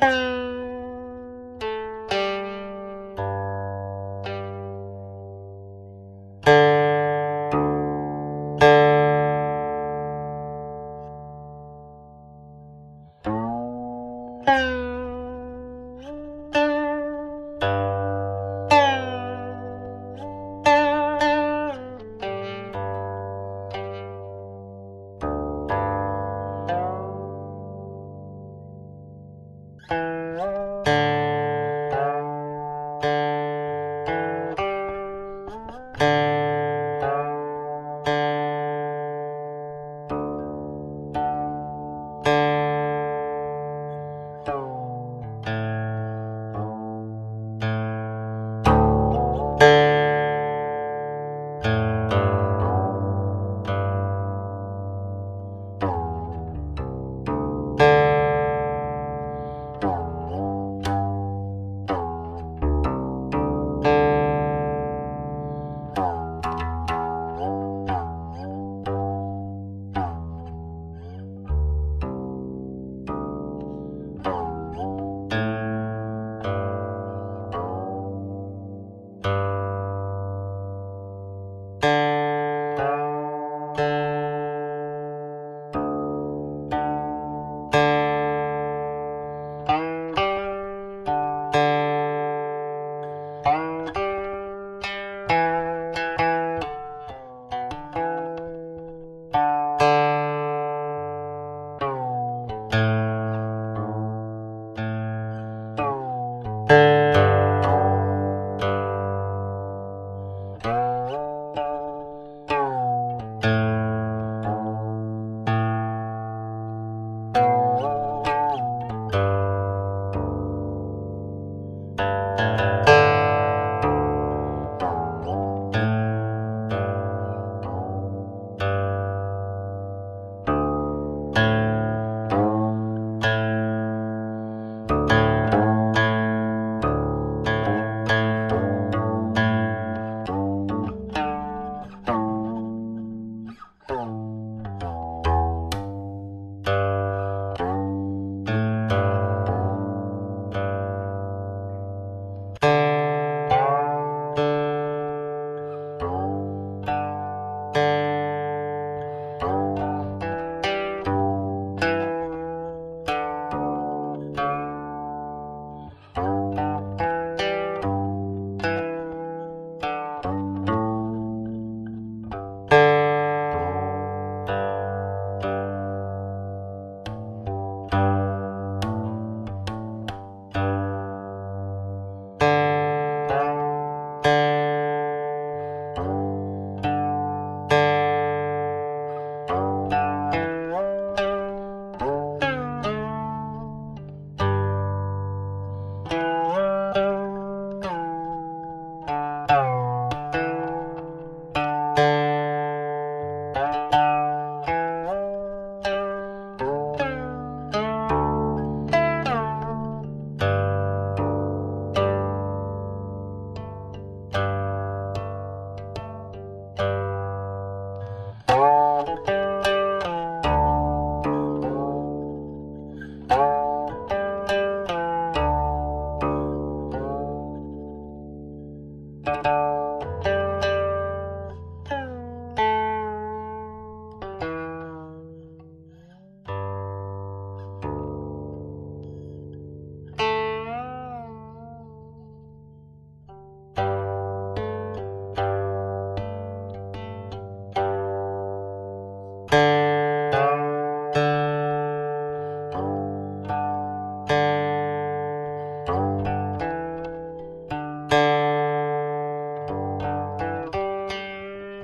Bye.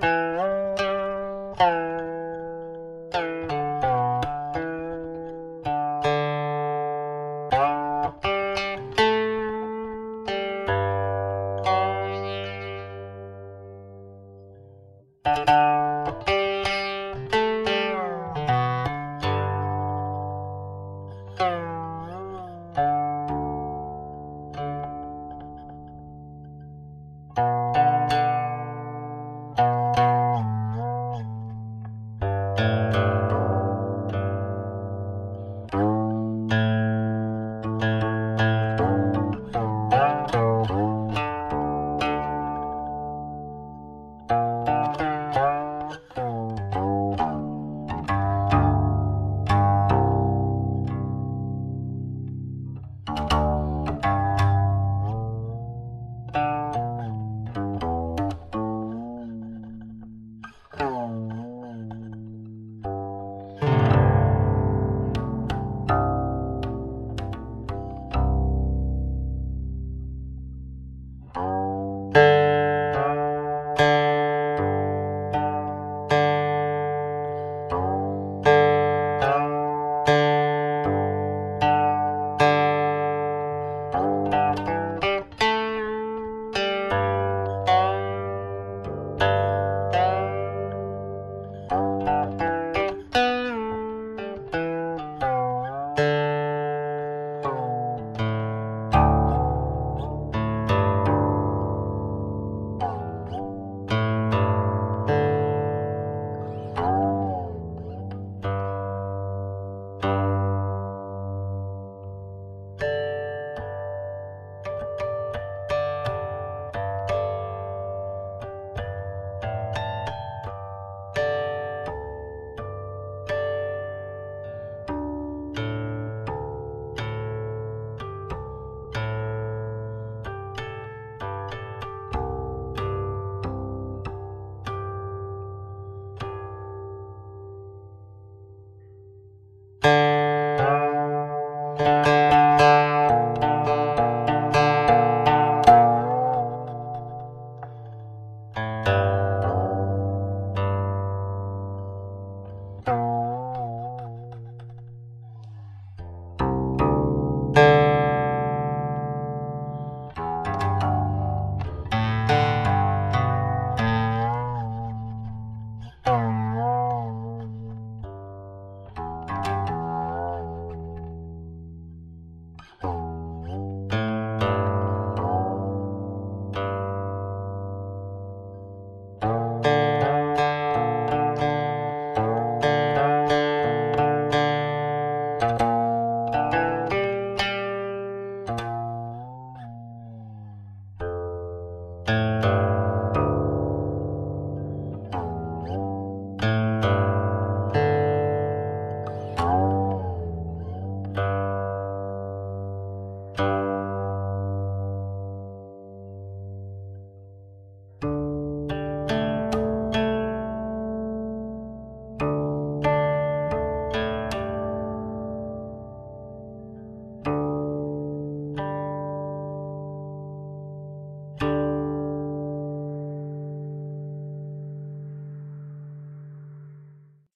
Música